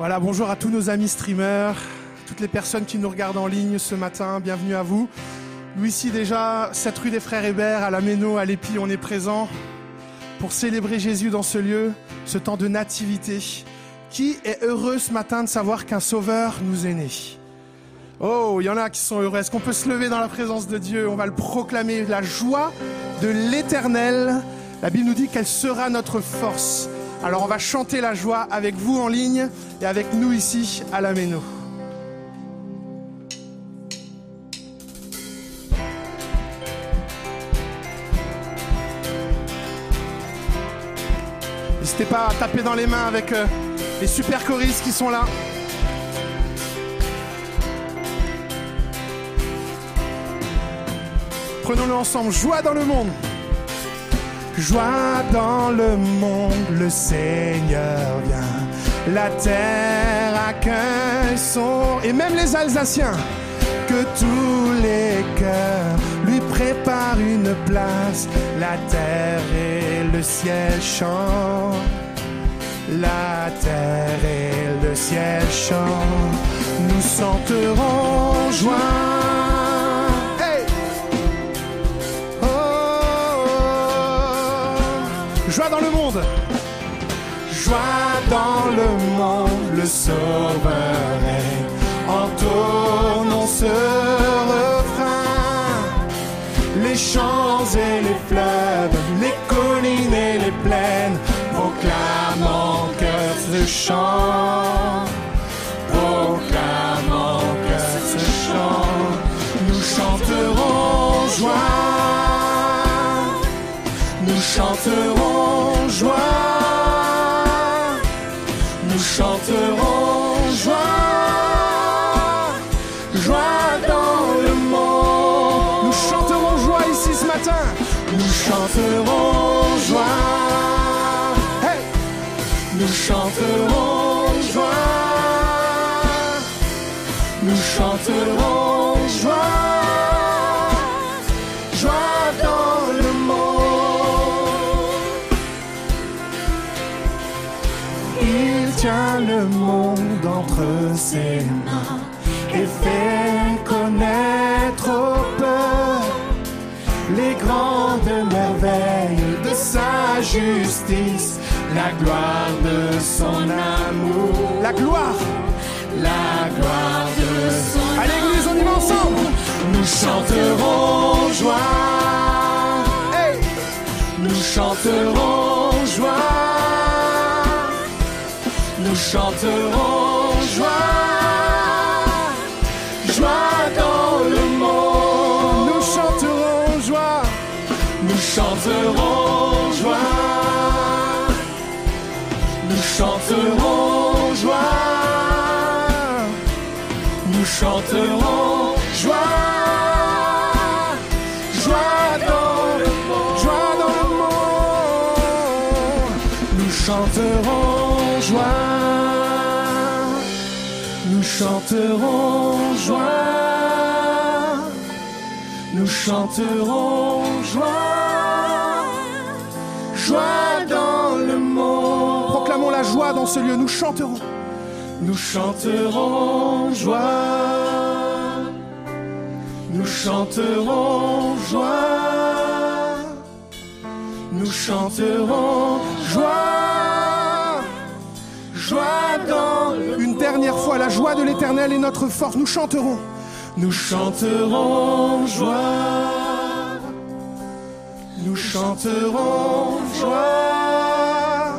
Voilà, bonjour à tous nos amis streamers, toutes les personnes qui nous regardent en ligne ce matin, bienvenue à vous. Nous ici déjà, cette rue des Frères Hébert, à la Méno, à l'Épi, on est présent pour célébrer Jésus dans ce lieu, ce temps de nativité. Qui est heureux ce matin de savoir qu'un sauveur nous est né? Oh, il y en a qui sont heureux. Est-ce qu'on peut se lever dans la présence de Dieu? On va le proclamer, la joie de l'éternel. La Bible nous dit qu'elle sera notre force. Alors on va chanter la joie avec vous en ligne et avec nous ici à la Méno. N'hésitez pas à taper dans les mains avec euh, les super choristes qui sont là. Prenons-le ensemble. Joie dans le monde. Joie dans le monde, le Seigneur vient. La terre accueille son... Et même les Alsaciens, que tous les cœurs lui préparent une place. La terre et le ciel chantent. La terre et le ciel chantent. Nous sentirons joie. Joie dans le monde. Joie dans le monde, le sauveur est. Entonnons ce refrain. Les champs et les fleuves, les collines et les plaines proclament en cœur ce chant. Proclament en cœur ce chant. Nous chanterons joie. Nous chanterons joie. Nous chanterons joie. Joie dans le monde. Nous chanterons joie ici ce matin. Nous chanterons joie. Hey! Nous chanterons joie. Nous chanterons joie. Joie tient le monde entre ses mains et fait connaître aux peuples les grandes merveilles de sa justice, la gloire de son amour. La gloire La gloire de son À l'église, on y va ensemble Nous chanterons joie. Hey Nous chanterons joie. Nous chanterons joie. Joie dans le monde. Nous chanterons joie. Nous chanterons joie. Nous chanterons joie. Nous chanterons chanterons joie. Nous chanterons joie. Joie dans le monde. Proclamons la joie dans ce lieu. Nous chanterons. Nous chanterons joie. Nous chanterons joie. Nous chanterons joie. Joie dans le dernière fois, la joie de l'éternel est notre force. Nous chanterons. Nous chanterons joie. Nous chanterons joie.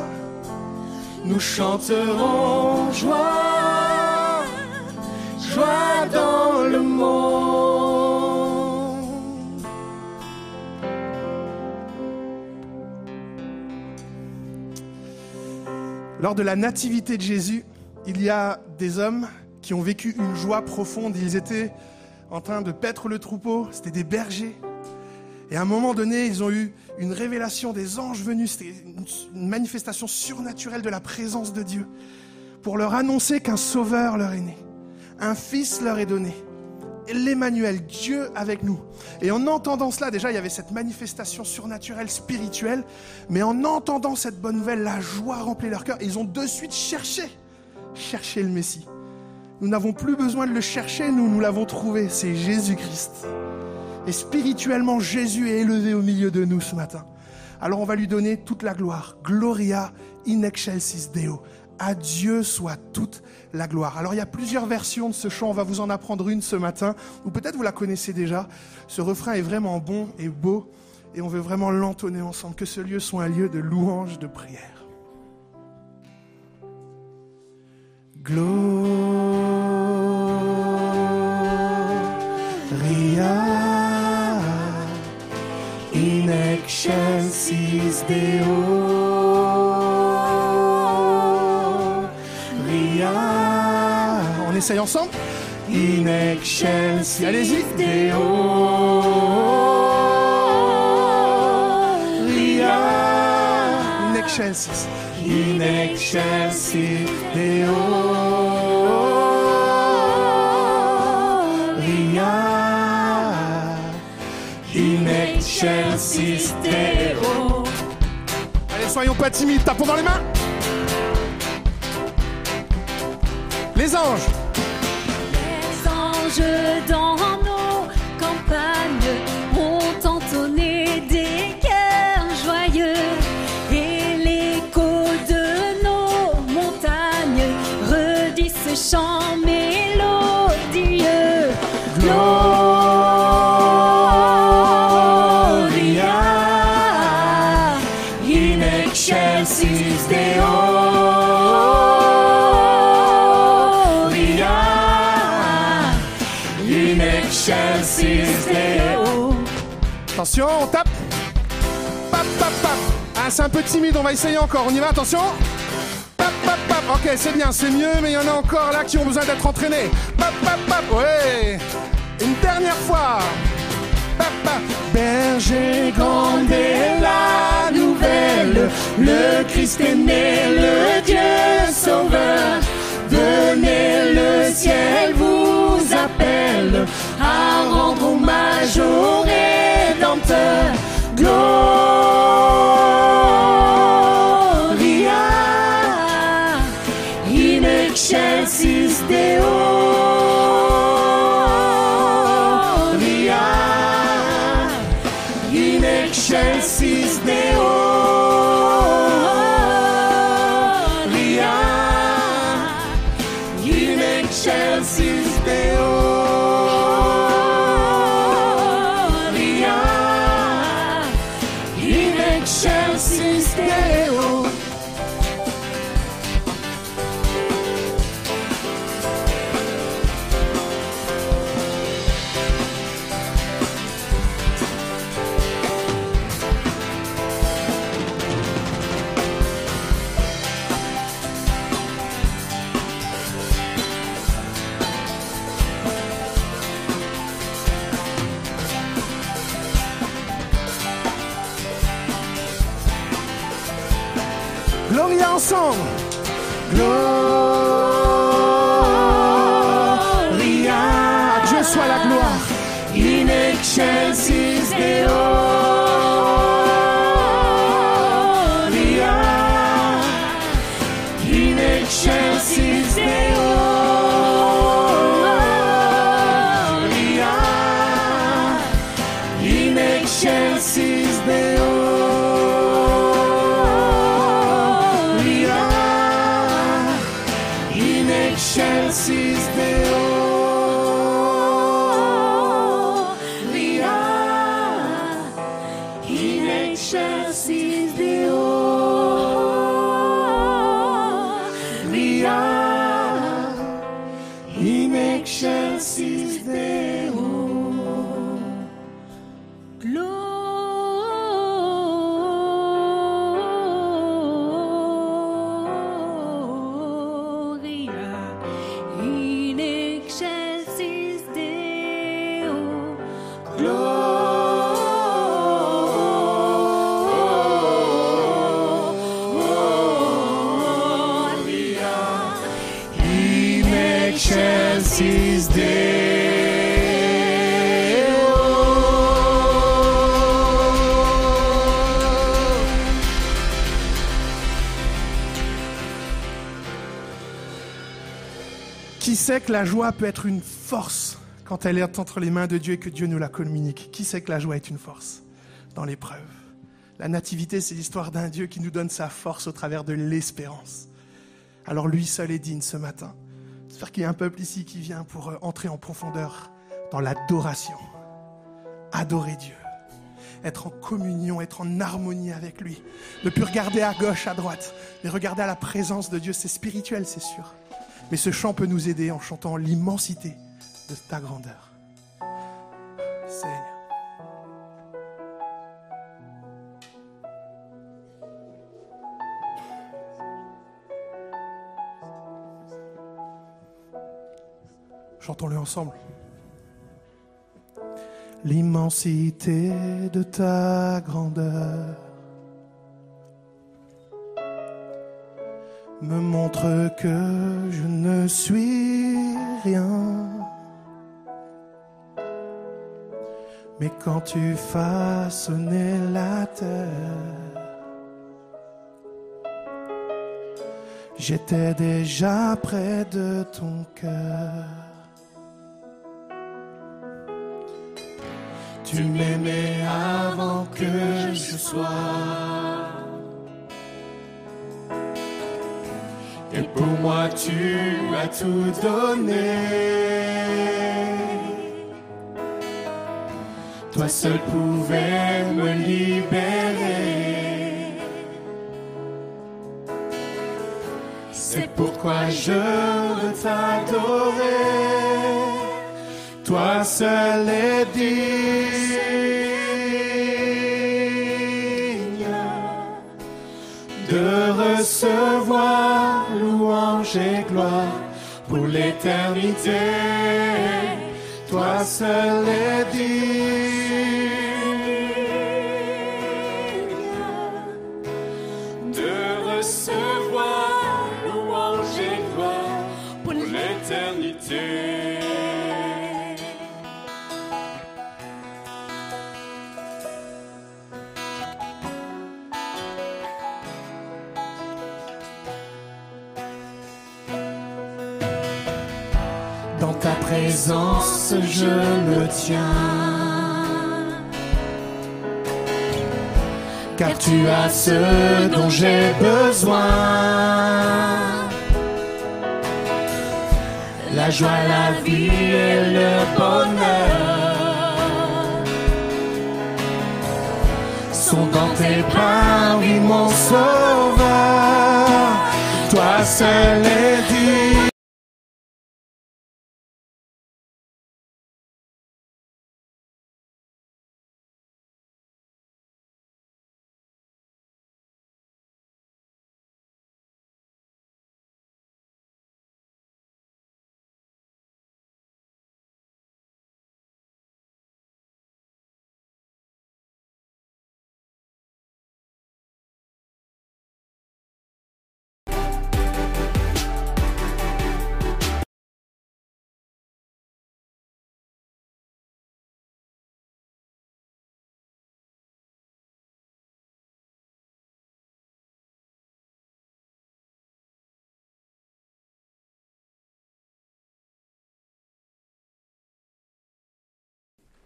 Nous chanterons joie. Joie dans le monde. Lors de la nativité de Jésus, il y a des hommes qui ont vécu une joie profonde. Ils étaient en train de paître le troupeau, c'était des bergers. Et à un moment donné, ils ont eu une révélation des anges venus, c'était une- manifestation surnaturelle de la présence de Dieu, pour leur annoncer qu'un sauveur leur est né, un fils leur est donné. l'Emmanuel, Dieu avec nous. Et en entendant cela, déjà, il y avait cette manifestation surnaturelle, spirituelle, mais en entendant cette bonne nouvelle, la joie remplit leur cœur. Ils ont de suite cherché chercher le Messie. Nous n'avons plus besoin de le chercher, nous, nous l'avons trouvé. C'est Jésus-Christ. Et spirituellement, Jésus est élevé au milieu de nous ce matin. Alors on va lui donner toute la gloire. Gloria in excelsis Deo. À Dieu soit toute la gloire. Alors il y a plusieurs versions de ce chant, on va vous en apprendre une ce matin, ou peut-être vous la connaissez déjà. Ce refrain est vraiment bon et beau, et on veut vraiment l'entonner ensemble, que ce lieu soit un lieu de louange, de prière. Gloria in excelsis Deo. Ria. On essaye ensemble In excelsis. Allez-y. Deo. Ria. In excelsis. In excelsis Deo. Ria. In excelsis Deo. Allez, soyons pas timides, tapons dans les mains. Les anges. Les anges dans un peu timide, on va essayer encore. On y va, attention. Ok, c'est bien, c'est mieux, mais il y en a encore là qui ont besoin d'être entraînés. Pap, pap. Une dernière fois. Pap, pap. Berger la nouvelle. Le Christ est né, le Dieu sauveur. Venez, le ciel vous appelle à rendre hommage au Rédempteur. Gloria in excelsis excelsis sait que la joie peut être une force quand elle est entre les mains de Dieu et que Dieu nous la communique Qui sait que la joie est une force dans l'épreuve? La nativité, c'est l'histoire d'un Dieu qui nous donne sa force au travers de l'espérance. Alors lui seul est digne ce matin. J'espère qu'il y a un peuple ici qui vient pour euh, entrer en profondeur dans l'adoration. Adorer Dieu. Être en communion, être en harmonie avec lui. Ne plus regarder à gauche, à droite, mais regarder à la présence de Dieu. C'est spirituel, c'est sûr. Mais ce chant peut nous aider en chantant l'immensité de ta grandeur. Seigneur. Chantons-le ensemble. L'immensité de ta grandeur me montre que je ne suis rien. Mais quand tu façonnais la terre, j'étais déjà près de ton cœur. Tu m'aimais avant que je sois. Et pour moi, tu as tout donné. Toi seul pouvais me libérer. C'est pourquoi je veux t'adorer. Toi seul est digne de recevoir pour l'éternité. Toi seul est digne de recevoir louange et gloire pour l'éternité. Présence, je me tiens. Car tu as ce dont j'ai besoin. La joie, la vie et le bonheur sont dans tes bras, oui, mon sauveur. Toi seul est digne.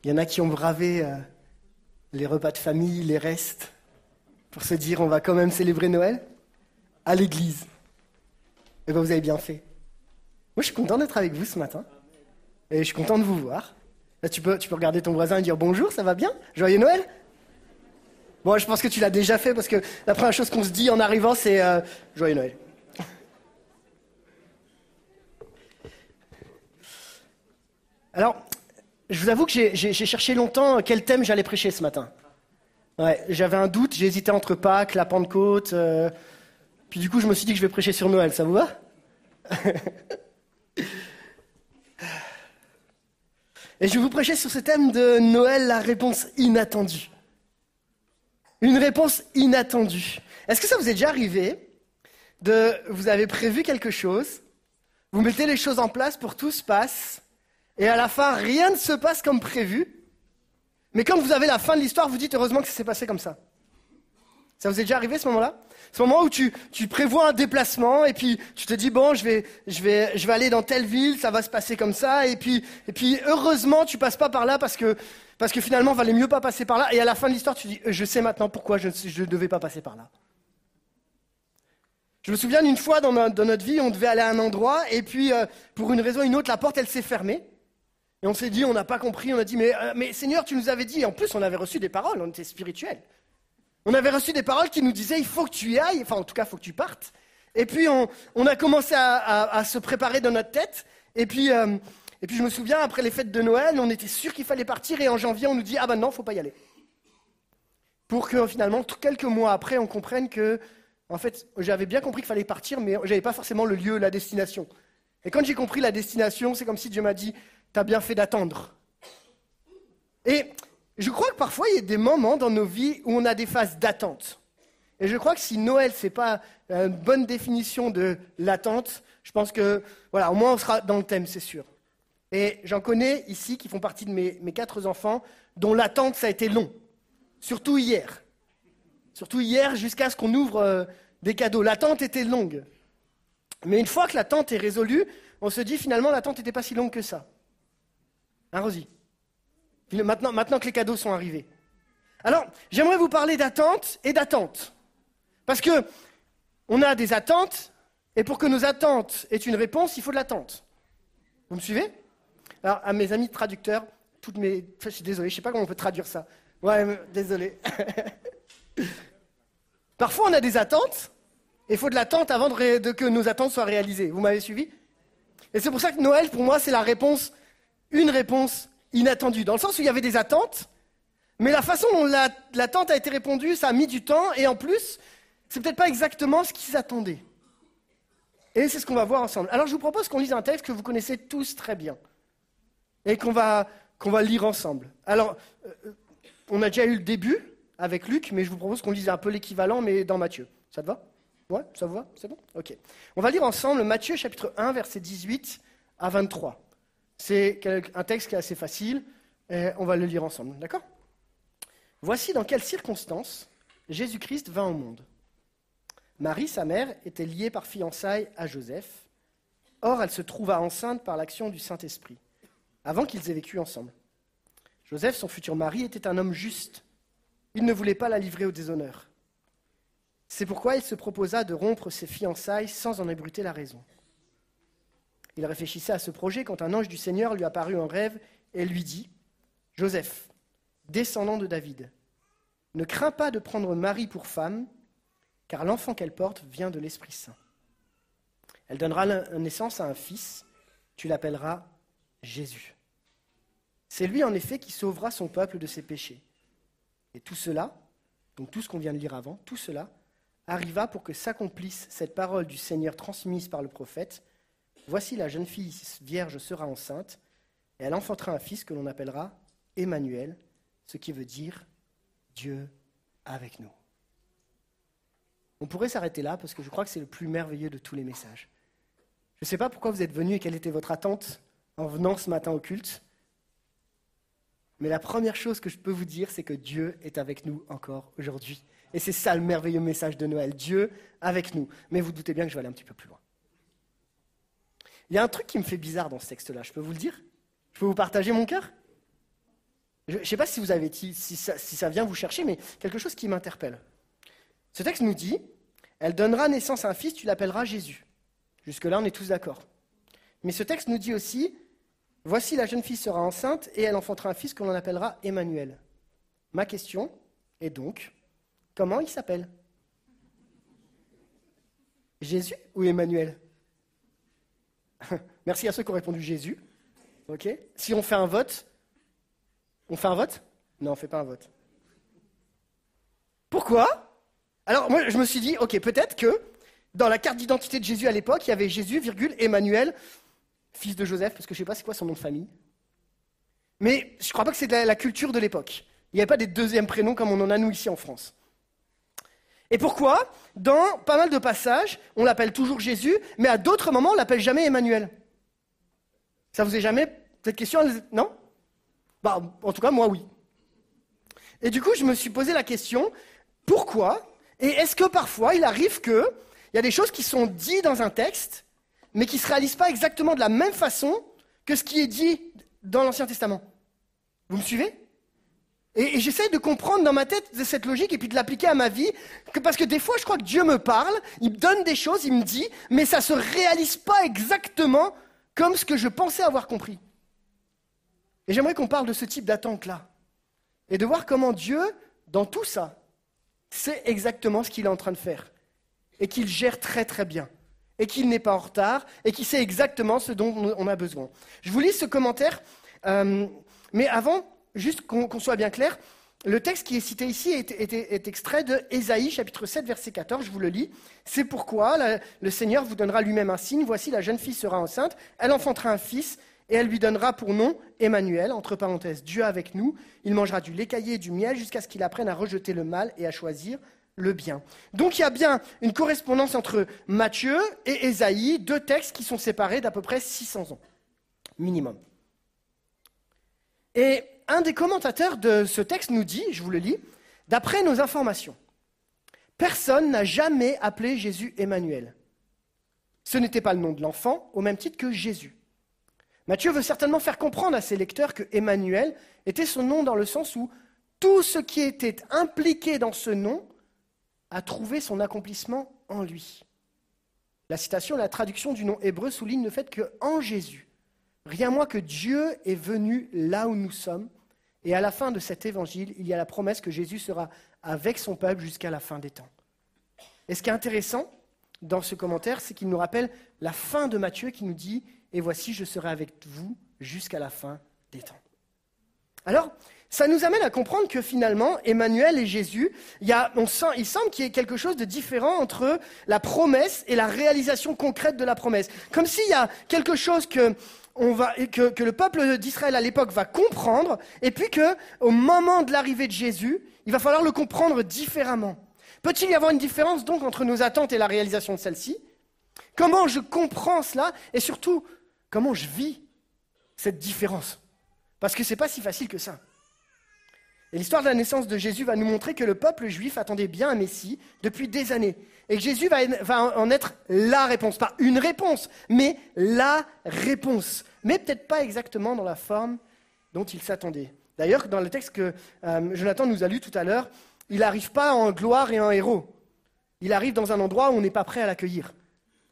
Il y en a qui ont bravé euh, les repas de famille, les restes, pour se dire on va quand même célébrer Noël à l'église. Et bien vous avez bien fait. Moi je suis content d'être avec vous ce matin. Et je suis content de vous voir. Là, tu, peux, tu peux regarder ton voisin et dire bonjour, ça va bien? Joyeux Noël Bon, je pense que tu l'as déjà fait parce que la première chose qu'on se dit en arrivant, c'est euh, Joyeux Noël. Alors, je vous avoue que j'ai- cherché longtemps quel thème j'allais prêcher ce matin. J'avais un doute, j'hésitais entre Pâques, la Pentecôte. euh, puis du coup, je me suis dit que je vais prêcher sur Noël. Ça vous va? Et je vais vous prêcher sur ce thème de Noël, la réponse inattendue. Une réponse inattendue. Est-ce que ça vous est déjà arrivé de vous avez prévu quelque chose, vous mettez les choses en place pour que tout se passe, et à la fin, rien ne se passe comme prévu. Mais quand vous avez la fin de l'histoire, vous dites heureusement que ça s'est passé comme ça. Ça vous est déjà arrivé ce moment-là? Ce moment où tu, tu prévois un déplacement et puis tu te dis bon, je vais, je vais, je vais aller dans telle ville, ça va se passer comme ça et puis, et puis heureusement tu passes pas par là parce que, parce que finalement il valait mieux pas passer par là et à la fin de l'histoire tu dis je sais maintenant pourquoi je ne devais pas passer par là. Je me souviens d'une fois dans, dans notre vie, on devait aller à un endroit et puis euh, pour une raison ou une autre, la porte elle s'est fermée. Et on s'est dit, on n'a pas compris, on a dit, mais, euh, mais Seigneur, tu nous avais dit, en plus on avait reçu des paroles, on était spirituels. On avait reçu des paroles qui nous disaient, il faut que tu y ailles, enfin en tout cas, il faut que tu partes. Et puis on, a commencé à, se préparer dans notre tête. Et puis, euh, et puis je me souviens, après les fêtes de Noël, on était sûr qu'il fallait partir et en janvier, on nous dit, ah ben non, faut pas y aller. Pour que finalement, quelques mois après, on comprenne que, en fait, j'avais bien compris qu'il fallait partir, mais j'avais pas forcément le lieu, la destination. Et quand j'ai compris la destination, c'est comme si Dieu m'a dit, t'as bien fait d'attendre. Et je crois que parfois, il y a des moments dans nos vies où on a des phases d'attente. Et je crois que si Noël, c'est pas une bonne définition de l'attente, je pense que, voilà, au moins on sera dans le thème, c'est sûr. Et j'en connais ici qui font partie de mes, mes quatre enfants, dont l'attente, ça a été long. Surtout hier. Surtout hier, jusqu'à ce qu'on ouvre euh, des cadeaux. L'attente était longue. Mais une fois que l'attente est résolue, on se dit finalement l'attente n'était pas si longue que ça. Hein, Rosie maintenant, que les cadeaux sont arrivés. Alors, j'aimerais vous parler d'attente et d'attente. Parce que on a des attentes, et pour que nos attentes aient une réponse, il faut de l'attente. Vous me suivez Alors, à mes amis traducteurs, toutes mes. je suis désolé, je ne sais pas comment on peut traduire ça. Ouais, mais- désolé. Parfois, on a des attentes, et il faut de l'attente avant de que nos attentes soient réalisées. Vous m'avez suivi Et c'est pour ça que Noël, pour moi, c'est la réponse, une réponse inattendue. Dans le sens où il y avait des attentes, mais la façon dont la- l'attente a été répondue, ça a mis du temps, et en plus, c'est peut-être pas exactement ce qu'ils attendaient. Et c'est ce qu'on va voir ensemble. Alors je vous propose qu'on lise un texte que vous connaissez tous très bien, et qu'on va, qu'on va lire ensemble. Alors, euh, on a déjà eu le début avec Luc, mais je vous propose qu'on lise un peu l'équivalent, mais dans Matthieu. Ça te va? Ouais, ça vous va? C'est bon? Ok. On va lire ensemble Matthieu chapitre 1, versets 18 à 23. C'est un texte qui est assez facile, et on va le lire ensemble, d'accord? Voici dans quelles circonstances Jésus-Christ vint au monde. Marie, sa mère, était liée par fiançailles à Joseph. Or, elle se trouva enceinte par l'action du Saint-Esprit, avant qu'ils aient vécu ensemble. Joseph, son futur mari, était un homme juste. Il ne voulait pas la livrer au déshonneur. C'est pourquoi il se proposa de rompre ses fiançailles sans en ébruiter la raison. Il réfléchissait à ce projet quand un ange du Seigneur lui apparut en rêve et lui dit Joseph, descendant de David, ne crains pas de prendre Marie pour femme, car l'enfant qu'elle porte vient de l'Esprit Saint. Elle donnera naissance à un fils, tu l'appelleras Jésus. C'est lui en effet qui sauvera son peuple de ses péchés. Et tout cela, donc tout ce qu'on vient de lire avant, tout cela arriva pour que s'accomplisse cette parole du Seigneur transmise par le prophète. Voici la jeune fille vierge sera enceinte, et elle enfantera un fils que l'on appellera Emmanuel, ce qui veut dire Dieu avec nous. On pourrait s'arrêter là parce que je crois que c'est le plus merveilleux de tous les messages. Je ne sais pas pourquoi vous êtes venus et quelle était votre attente en venant ce matin au culte, mais la première chose que je peux vous dire, c'est que Dieu est avec nous encore aujourd'hui. Et c'est ça le merveilleux message de Noël, Dieu avec nous. Mais vous doutez bien que je vais aller un petit peu plus loin. Il y a un truc qui me fait bizarre dans ce texte-là, je peux vous le dire? Je peux vous partager mon cœur? Je ne sais pas si, vous avez, si, ça, si ça vient vous chercher, mais quelque chose qui m'interpelle. Ce texte nous dit, elle donnera naissance à un fils, tu l'appelleras Jésus. Jusque-là, on est tous d'accord. Mais ce texte nous dit aussi, voici la jeune fille sera enceinte et elle enfantera un fils que l'on appellera Emmanuel. Ma question est donc, comment il s'appelle? Jésus ou Emmanuel? Merci à ceux qui ont répondu Jésus. Ok Si on fait un vote, on fait un vote? Non, on fait pas un vote. Pourquoi? Alors, moi, je me suis dit, ok, peut-être que dans la carte d'identité de Jésus à l'époque, il y avait Jésus, virgule, Emmanuel, fils de Joseph, parce que je ne sais pas c'est quoi son nom de famille. Mais je ne crois pas que c'est la, la culture de l'époque. Il n'y avait pas des deuxièmes prénoms comme on en a nous ici en France. Et pourquoi? Dans pas mal de passages, on l'appelle toujours Jésus, mais à d'autres moments, on l'appelle jamais Emmanuel. Ça vous est jamais cette question Non? Bah, En tout cas, moi, oui. Et du coup, je me suis posé la question pourquoi? Et est-ce que parfois il arrive qu'il y a des choses qui sont dites dans un texte, mais qui ne se réalisent pas exactement de la même façon que ce qui est dit dans l'Ancien Testament? Vous me suivez? Et, j'essaie de comprendre dans ma tête cette logique et puis de l'appliquer à ma vie, que, parce que des fois je crois que Dieu me parle, il me donne des choses, il me dit, mais ça ne se réalise pas exactement comme ce que je pensais avoir compris. Et j'aimerais qu'on parle de ce type d'attente-là. Et de voir comment Dieu, dans tout ça, sait exactement ce qu'il est en train de faire. Et qu'il gère très très bien. Et qu'il n'est pas en retard. Et qu'il sait exactement ce dont on a besoin. Je vous lis ce commentaire. euh, mais avant, juste qu'on soit bien clair, le texte qui est cité ici est, extrait de Ésaïe chapitre 7 verset 14, je vous le lis. C'est pourquoi le Seigneur vous donnera lui-même un signe. Voici la jeune fille sera enceinte, elle enfantera un fils et elle lui donnera pour nom Emmanuel, entre parenthèses, Dieu avec nous. Il mangera du lait caillé et du miel jusqu'à ce qu'il apprenne à rejeter le mal et à choisir le bien. Donc il y a bien une correspondance entre Matthieu et Ésaïe, deux textes qui sont séparés d'à peu près 600 ans, minimum. Et un des commentateurs de ce texte nous dit, je vous le lis, d'après nos informations, personne n'a jamais appelé Jésus Emmanuel. Ce n'était pas le nom de l'enfant, au même titre que Jésus. Matthieu veut certainement faire comprendre à ses lecteurs que Emmanuel était son nom dans le sens où tout ce qui était impliqué dans ce nom a trouvé son accomplissement en lui. La citation, la traduction du nom hébreu souligne le fait que en Jésus, rien moins que Dieu est venu là où nous sommes, et à la fin de cet évangile, il y a la promesse que Jésus sera avec son peuple jusqu'à la fin des temps. Et ce qui est intéressant dans ce commentaire, c'est qu'il nous rappelle la fin de Matthieu qui nous dit Et voici, je serai avec vous jusqu'à la fin des temps. Alors, ça nous amène à comprendre que finalement, Emmanuel et Jésus, il, y a, on sent, il semble qu'il y ait quelque chose de différent entre la promesse et la réalisation concrète de la promesse. Comme s'il y a quelque chose que, on va, que, que le peuple d'Israël à l'époque va comprendre, et puis que, au moment de l'arrivée de Jésus, il va falloir le comprendre différemment. Peut-il y avoir une différence donc entre nos attentes et la réalisation de celle-ci? Comment je comprends cela? Et surtout comment je vis cette différence? Parce que ce n'est pas si facile que ça. Et l'histoire de la naissance de Jésus va nous montrer que le peuple juif attendait bien un Messie depuis des années. Et que Jésus va, en être la réponse. Pas une réponse, mais la réponse. Mais peut-être pas exactement dans la forme dont il s'attendait. D'ailleurs, dans le texte que euh, Jonathan nous a lu tout à l'heure, il n'arrive pas en gloire et en héros. Il arrive dans un endroit où on n'est pas prêt à l'accueillir.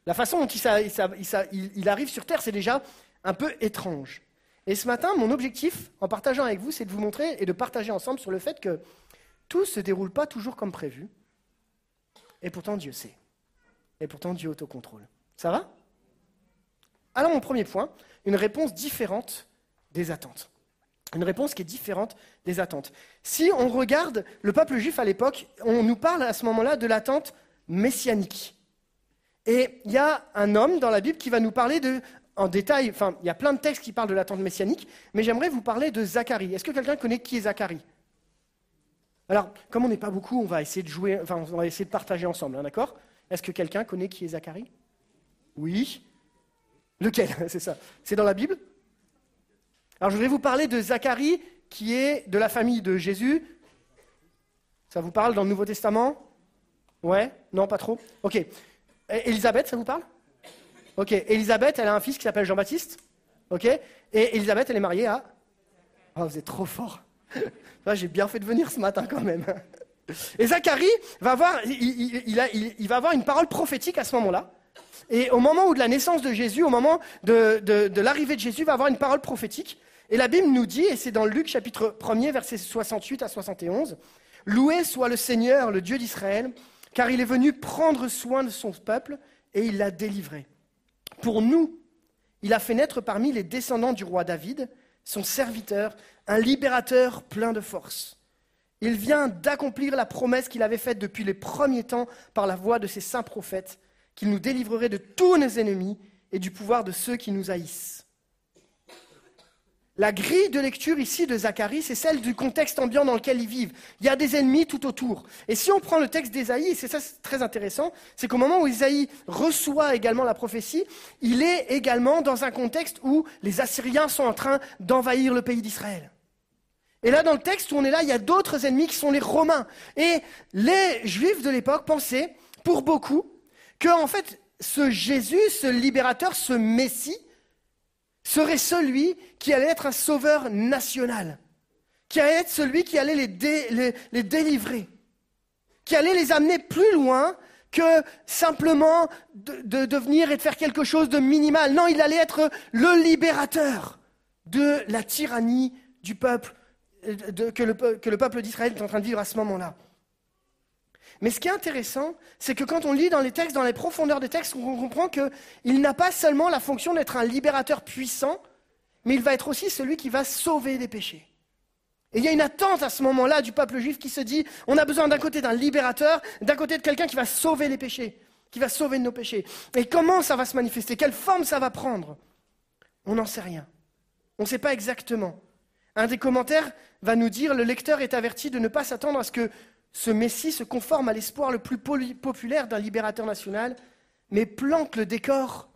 La façon dont il arrive sur Terre, c'est déjà un peu étrange. Et ce matin, mon objectif, en partageant avec vous, c'est de vous montrer et de partager ensemble sur le fait que tout ne se déroule pas toujours comme prévu. Et pourtant, Dieu sait. Et pourtant, Dieu autocontrôle. Ça va? Alors, mon premier point, une réponse différente des attentes. Une réponse qui est différente des attentes. Si on regarde le peuple juif à l'époque, on nous parle à ce moment-là de l'attente messianique. Et il y a un homme dans la Bible qui va nous parler de, en détail, enfin, il y a plein de textes qui parlent de l'attente messianique, mais j'aimerais vous parler de Zacharie. Est-ce que quelqu'un connaît qui est Zacharie? Alors, comme on n'est pas beaucoup, on va essayer de jouer, enfin, on va essayer de partager ensemble, hein, d'accord? Est-ce que quelqu'un connaît qui est Zacharie? Oui. Lequel? C'est ça. C'est dans la Bible? Alors, je voudrais vous parler de Zacharie, qui est de la famille de Jésus. Ça vous parle dans le Nouveau Testament? Ouais? Non, pas trop? Ok. Et Élisabeth, ça vous parle? Ok. Élisabeth, elle a un fils qui s'appelle Jean-Baptiste. Ok. Et Élisabeth, elle est mariée à. Oh, vous êtes trop fort. J'ai bien fait de venir ce matin quand même. Et Zacharie va avoir, une parole prophétique à ce moment-là. Et au moment où de la naissance de Jésus, au moment de, de- l'arrivée de Jésus, va avoir une parole prophétique. Et la Bible nous dit, et c'est dans Luc chapitre 1er, versets 68 à 71, Loué soit le Seigneur, le Dieu d'Israël, car il est venu prendre soin de son peuple et il l'a délivré. Pour nous, il a fait naître parmi les descendants du roi David, son serviteur, un libérateur plein de force. Il vient d'accomplir la promesse qu'il avait faite depuis les premiers temps par la voix de ses saints prophètes, qu'il nous délivrerait de tous nos ennemis et du pouvoir de ceux qui nous haïssent. La grille de lecture ici de Zacharie, c'est celle du contexte ambiant dans lequel ils vivent. Il y a des ennemis tout autour. Et si on prend le texte d'Ésaïe, c'est ça très intéressant, c'est qu'au moment où Ésaïe reçoit également la prophétie, il est également dans un contexte où les Assyriens sont en train d'envahir le pays d'Israël. Et là, dans le texte où on est là, il y a d'autres ennemis qui sont les Romains. Et les Juifs de l'époque pensaient, pour beaucoup, que en fait, ce Jésus, ce libérateur, ce Messie, serait celui qui allait être un sauveur national, qui allait être celui qui allait les, dé- les- les délivrer, qui allait les amener plus loin que simplement de, de, de venir et de faire quelque chose de minimal. Non, il allait être le libérateur de la tyrannie du peuple, que le peuple d'Israël est en train de vivre à ce moment-là. Mais ce qui est intéressant, c'est que quand on lit dans les textes, dans les profondeurs des textes, on comprend qu'il n'a pas seulement la fonction d'être un libérateur puissant, mais il va être aussi celui qui va sauver des péchés. Et il y a une attente à ce moment-là du peuple juif qui se dit, on a besoin d'un côté d'un libérateur, d'un côté de quelqu'un qui va sauver les péchés, qui va sauver nos péchés. Et comment ça va se manifester? Quelle forme ça va prendre? On n'en sait rien. On ne sait pas exactement. Un des commentaires va nous dire, le lecteur est averti de ne pas s'attendre à ce que ce Messie se conforme à l'espoir le plus populaire d'un libérateur national, mais plante le décor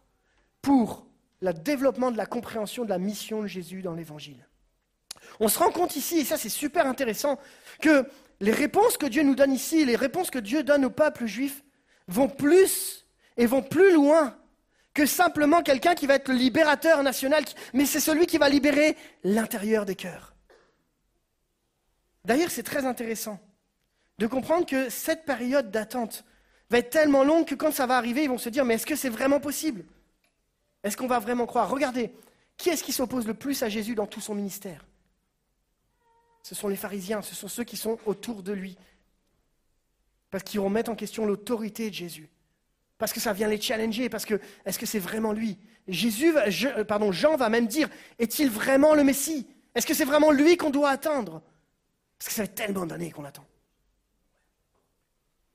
pour le développement de la compréhension de la mission de Jésus dans l'Évangile. On se rend compte ici, et ça c'est super intéressant, que les réponses que Dieu nous donne ici, les réponses que Dieu donne au peuple juif, vont plus et vont plus loin que simplement quelqu'un qui va être le libérateur national, mais c'est celui qui va libérer l'intérieur des cœurs. D'ailleurs, c'est très intéressant de comprendre que cette période d'attente va être tellement longue que quand ça va arriver, ils vont se dire, mais est-ce que c'est vraiment possible? Est-ce qu'on va vraiment croire? Regardez, qui est-ce qui s'oppose le plus à Jésus dans tout son ministère? Ce sont les pharisiens, ce sont ceux qui sont autour de lui. Parce qu'ils remettent en question l'autorité de Jésus. Parce que ça vient les challenger, parce que est-ce que c'est vraiment lui? Jésus, euh, pardon, Jean va même dire, est-il vraiment le Messie? Est-ce que c'est vraiment lui qu'on doit attendre? Parce que ça fait tellement d'années qu'on attend.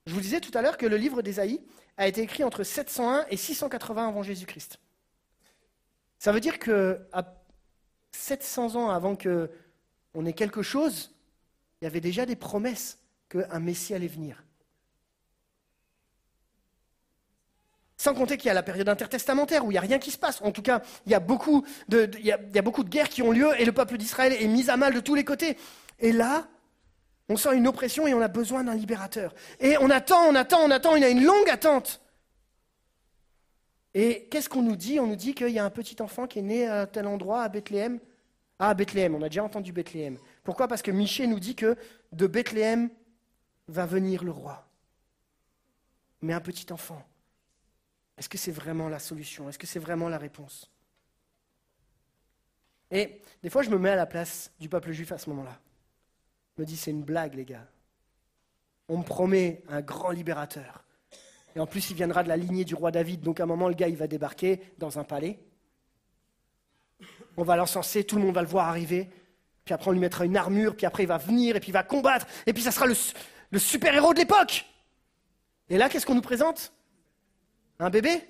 Je vous disais tout à l'heure que le livre d'Ésaïe a été écrit entre 701 et 680 avant Jésus-Christ. Ça veut dire que à 700 ans avant que on ait quelque chose, il y avait déjà des promesses qu'un Messie allait venir. Sans compter qu'il y a la période intertestamentaire où il n'y a rien qui se passe. En tout cas, il y, a beaucoup de, il y a beaucoup de guerres qui ont lieu et le peuple d'Israël est mis à mal de tous les côtés. Et là, on sent une oppression et on a besoin d'un libérateur. Et on attend, on attend, on attend, il y a une longue attente. Et qu'est-ce qu'on nous dit? On nous dit qu'il y a un petit enfant qui est né à tel endroit, à Bethléem. Ah, à Bethléem, on a déjà entendu Bethléem. Pourquoi? Parce que Michée nous dit que de Bethléem va venir le roi. Mais un petit enfant. Est-ce que c'est vraiment la solution? Est-ce que c'est vraiment la réponse? Et des fois, je me mets à la place du peuple juif à ce moment-là. Me dis, c'est une blague, les gars. On me promet un grand libérateur. Et en plus, il viendra de la lignée du roi David. Donc, à un moment, le gars, il va débarquer dans un palais. On va l'encenser, tout le monde va le voir arriver. Puis après, on lui mettra une armure. Puis après, il va venir et puis il va combattre. Et puis, ça sera le super-héros de l'époque. Et là, qu'est-ce qu'on nous présente? Un bébé?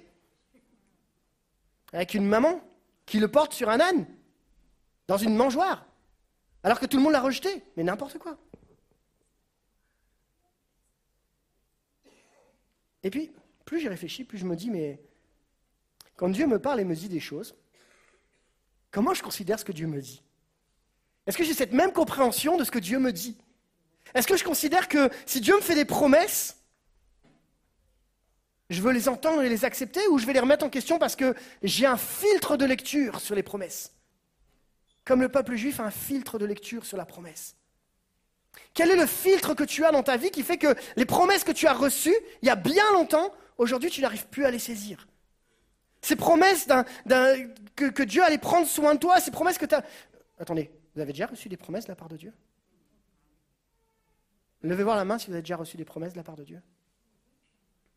Avec une maman qui le porte sur un âne Dans une mangeoire Alors que tout le monde l'a rejeté. Mais n'importe quoi. Et puis, plus j'y réfléchis, plus je me dis, mais quand Dieu me parle et me dit des choses, comment je considère ce que Dieu me dit? Est-ce que j'ai cette même compréhension de ce que Dieu me dit? Est-ce que je considère que si Dieu me fait des promesses, je veux les entendre et les accepter ou je vais les remettre en question parce que j'ai un filtre de lecture sur les promesses? Comme le peuple juif a un filtre de lecture sur la promesse. Quel est le filtre que tu as dans ta vie qui fait que les promesses que tu as reçues il y a bien longtemps, aujourd'hui tu n'arrives plus à les saisir? Ces promesses que Dieu allait prendre soin de toi, ces promesses que tu as... Attendez, vous avez déjà reçu des promesses de la part de Dieu? Levez voir la main si vous avez déjà reçu des promesses de la part de Dieu.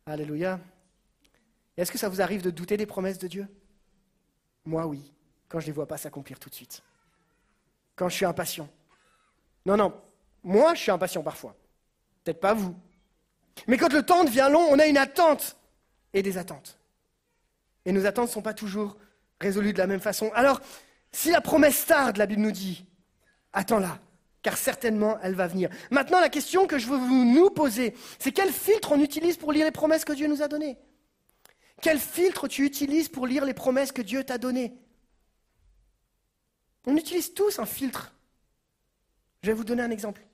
Alléluia. Est-ce que ça vous arrive de douter des promesses de Dieu? Moi oui, quand je ne les vois pas s'accomplir tout de suite. Quand je suis impatient. Non, non, moi je suis impatient parfois. Peut-être pas vous. Mais quand le temps devient long, on a une attente et des attentes. Et nos attentes ne sont pas toujours résolues de la même façon. Alors, si la promesse tarde, la Bible nous dit, attends-la, car certainement elle va venir. Maintenant, la question que je veux vous nous poser, c'est quel filtre on utilise pour lire les promesses que Dieu nous a données? Quel filtre tu utilises pour lire les promesses que Dieu t'a données? On utilise tous un filtre Je vais vous donner un exemple.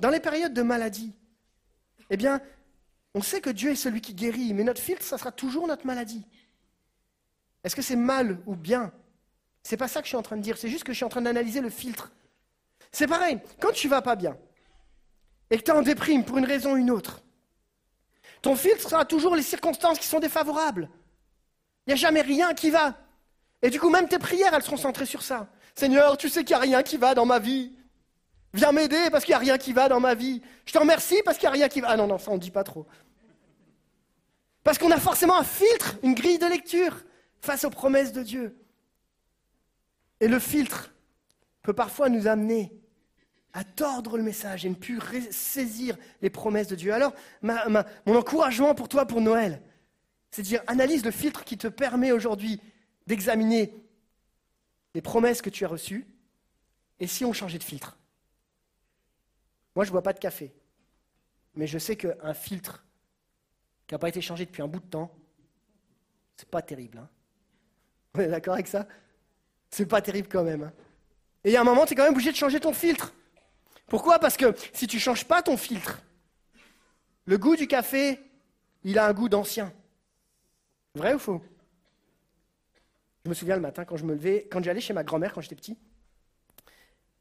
Dans les périodes de maladie, eh bien, on sait que Dieu est celui qui guérit, mais notre filtre, ça sera toujours notre maladie. Est-ce que c'est mal ou bien? C'est pas ça que je suis en train de dire, c'est juste que je suis en train d'analyser le filtre. C'est pareil, quand tu vas pas bien et que tu es en déprime pour une raison ou une autre, ton filtre sera toujours les circonstances qui sont défavorables. Il n'y a jamais rien qui va. Et du coup, même tes prières, elles seront centrées sur ça. Seigneur, tu sais qu'il n'y a rien qui va dans ma vie. Viens m'aider parce qu'il n'y a rien qui va dans ma vie. Je te remercie parce qu'il n'y a rien qui va. Ah non, non, ça on ne dit pas trop. Parce qu'on a forcément un filtre, une grille de lecture face aux promesses de Dieu. Et le filtre peut parfois nous amener à tordre le message et ne plus saisir les promesses de Dieu. Alors, mon encouragement pour toi pour Noël, c'est de dire, analyse le filtre qui te permet aujourd'hui d'examiner les promesses que tu as reçues et si on changeait de filtre? Moi, je ne bois pas de café, mais je sais qu'un filtre qui n'a pas été changé depuis un bout de temps, c'est pas terrible. Hein. Vous êtes d'accord avec ça? C'est pas terrible quand même. Hein. et il y a un moment, tu es quand même obligé de changer ton filtre. Pourquoi? Parce que si tu ne changes pas ton filtre, le goût du café, il a un goût d'ancien. Vrai ou faux? Je me souviens le matin quand je me levais, quand j'allais chez ma grand-mère quand j'étais petit.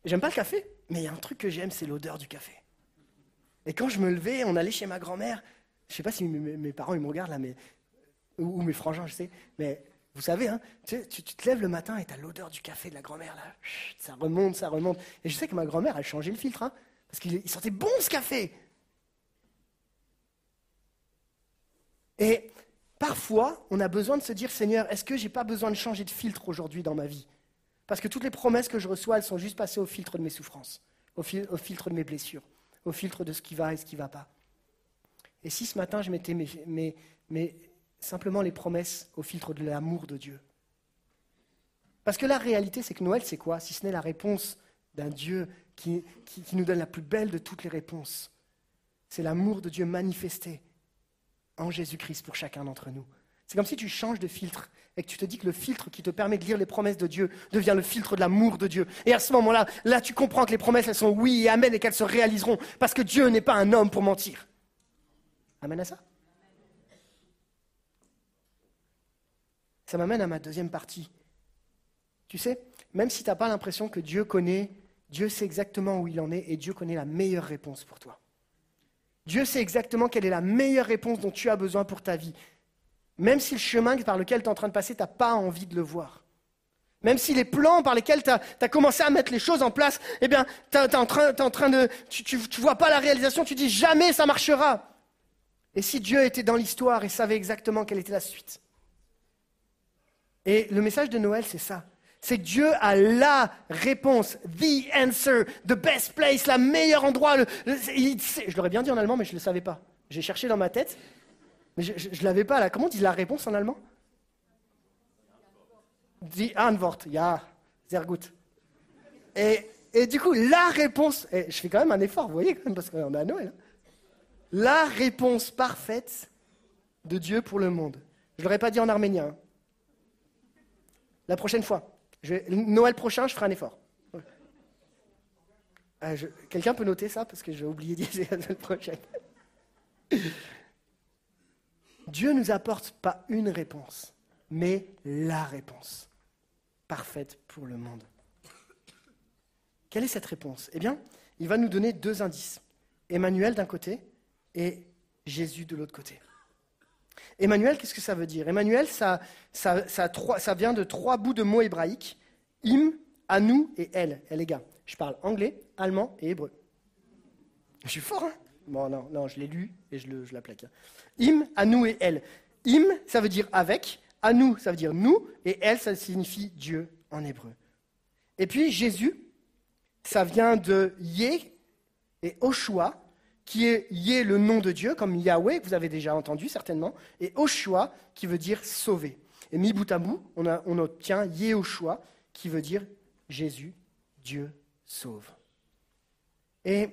J'aime pas le café, mais il y a un truc que j'aime, c'est l'odeur du café. Et quand je me levais, on allait chez ma grand-mère. Je sais pas si mes, parents ils me regardent là, mais ou, mes frangins, je sais. Mais vous savez, hein, tu, te lèves le matin et tu as l'odeur du café de la grand-mère là. ça remonte, ça remonte. Et je sais que ma grand-mère, elle changeait le filtre, hein, parce qu'il sentait bon ce café. Et Parfois, on a besoin de se dire, Seigneur, est-ce que je n'ai pas besoin de changer de filtre aujourd'hui dans ma vie? Parce que toutes les promesses que je reçois, elles sont juste passées au filtre de mes souffrances, au, filtre de mes blessures, au filtre de ce qui va et ce qui ne va pas. Et si ce matin, je mettais simplement les promesses au filtre de l'amour de Dieu? Parce que la réalité, c'est que Noël, c'est quoi? Si ce n'est la réponse d'un Dieu qui nous donne la plus belle de toutes les réponses. C'est l'amour de Dieu manifesté en Jésus-Christ pour chacun d'entre nous. C'est comme si tu changes de filtre et que tu te dis que le filtre qui te permet de lire les promesses de Dieu devient le filtre de l'amour de Dieu. Et à ce moment-là, là tu comprends que les promesses, elles sont oui et amen et qu'elles se réaliseront parce que Dieu n'est pas un homme pour mentir. Amen à ça? Ça m'amène à ma deuxième partie. Tu sais, même si tu n'as pas l'impression que Dieu connaît, Dieu sait exactement où il en est et Dieu connaît la meilleure réponse pour toi. Dieu sait exactement quelle est la meilleure réponse dont tu as besoin pour ta vie. Même si le chemin par lequel tu es en train de passer, tu n'as pas envie de le voir. Même si les plans par lesquels tu as, commencé à mettre les choses en place, eh bien, en train, de. Tu ne vois pas la réalisation, tu dis jamais ça marchera. Et si Dieu était dans l'histoire et savait exactement quelle était la suite? Et le message de Noël, c'est ça c'est que Dieu a la réponse, the answer, the best place, la meilleur endroit. je l'aurais bien dit en allemand, mais je ne le savais pas. J'ai cherché dans ma tête, mais je ne l'avais pas là. Comment on dit la réponse en allemand? Die Antwort, ja, sehr gut. Et, et du coup, la réponse, et je fais quand même un effort, vous voyez, parce qu'on est à Noël. Hein. La réponse parfaite de Dieu pour le monde. Je ne l'aurais pas dit en arménien. Hein. La prochaine fois. Noël prochain, je ferai un effort. Ah, quelqu'un peut noter ça parce que j'ai oublié d'y aller la semaine prochaine. Dieu nous apporte pas une réponse, mais la réponse parfaite pour le monde. Quelle est cette réponse? Eh bien, il va nous donner deux indices. Emmanuel d'un côté et Jésus de l'autre côté. Emmanuel, qu'est-ce que ça veut dire? Emmanuel, ça, vient de trois bouts de mots hébraïques. Im, à nous et elle. Eh les gars, je parle anglais, allemand et hébreu. Je suis fort, hein Bon, non, non, je l'ai lu et je, je la plaque. Hein. Im, à nous et elle. Im, ça veut dire avec. À nous, ça veut dire nous. Et elle, ça signifie Dieu en hébreu. Et puis Jésus, ça vient de Yé et Oshua, qui est Yé le nom de Dieu, comme Yahweh, que vous avez déjà entendu certainement, et Oshua, qui veut dire sauver. Et mi bout à bout, on, a, on obtient Yehoshua, qui veut dire Jésus, Dieu sauve. Et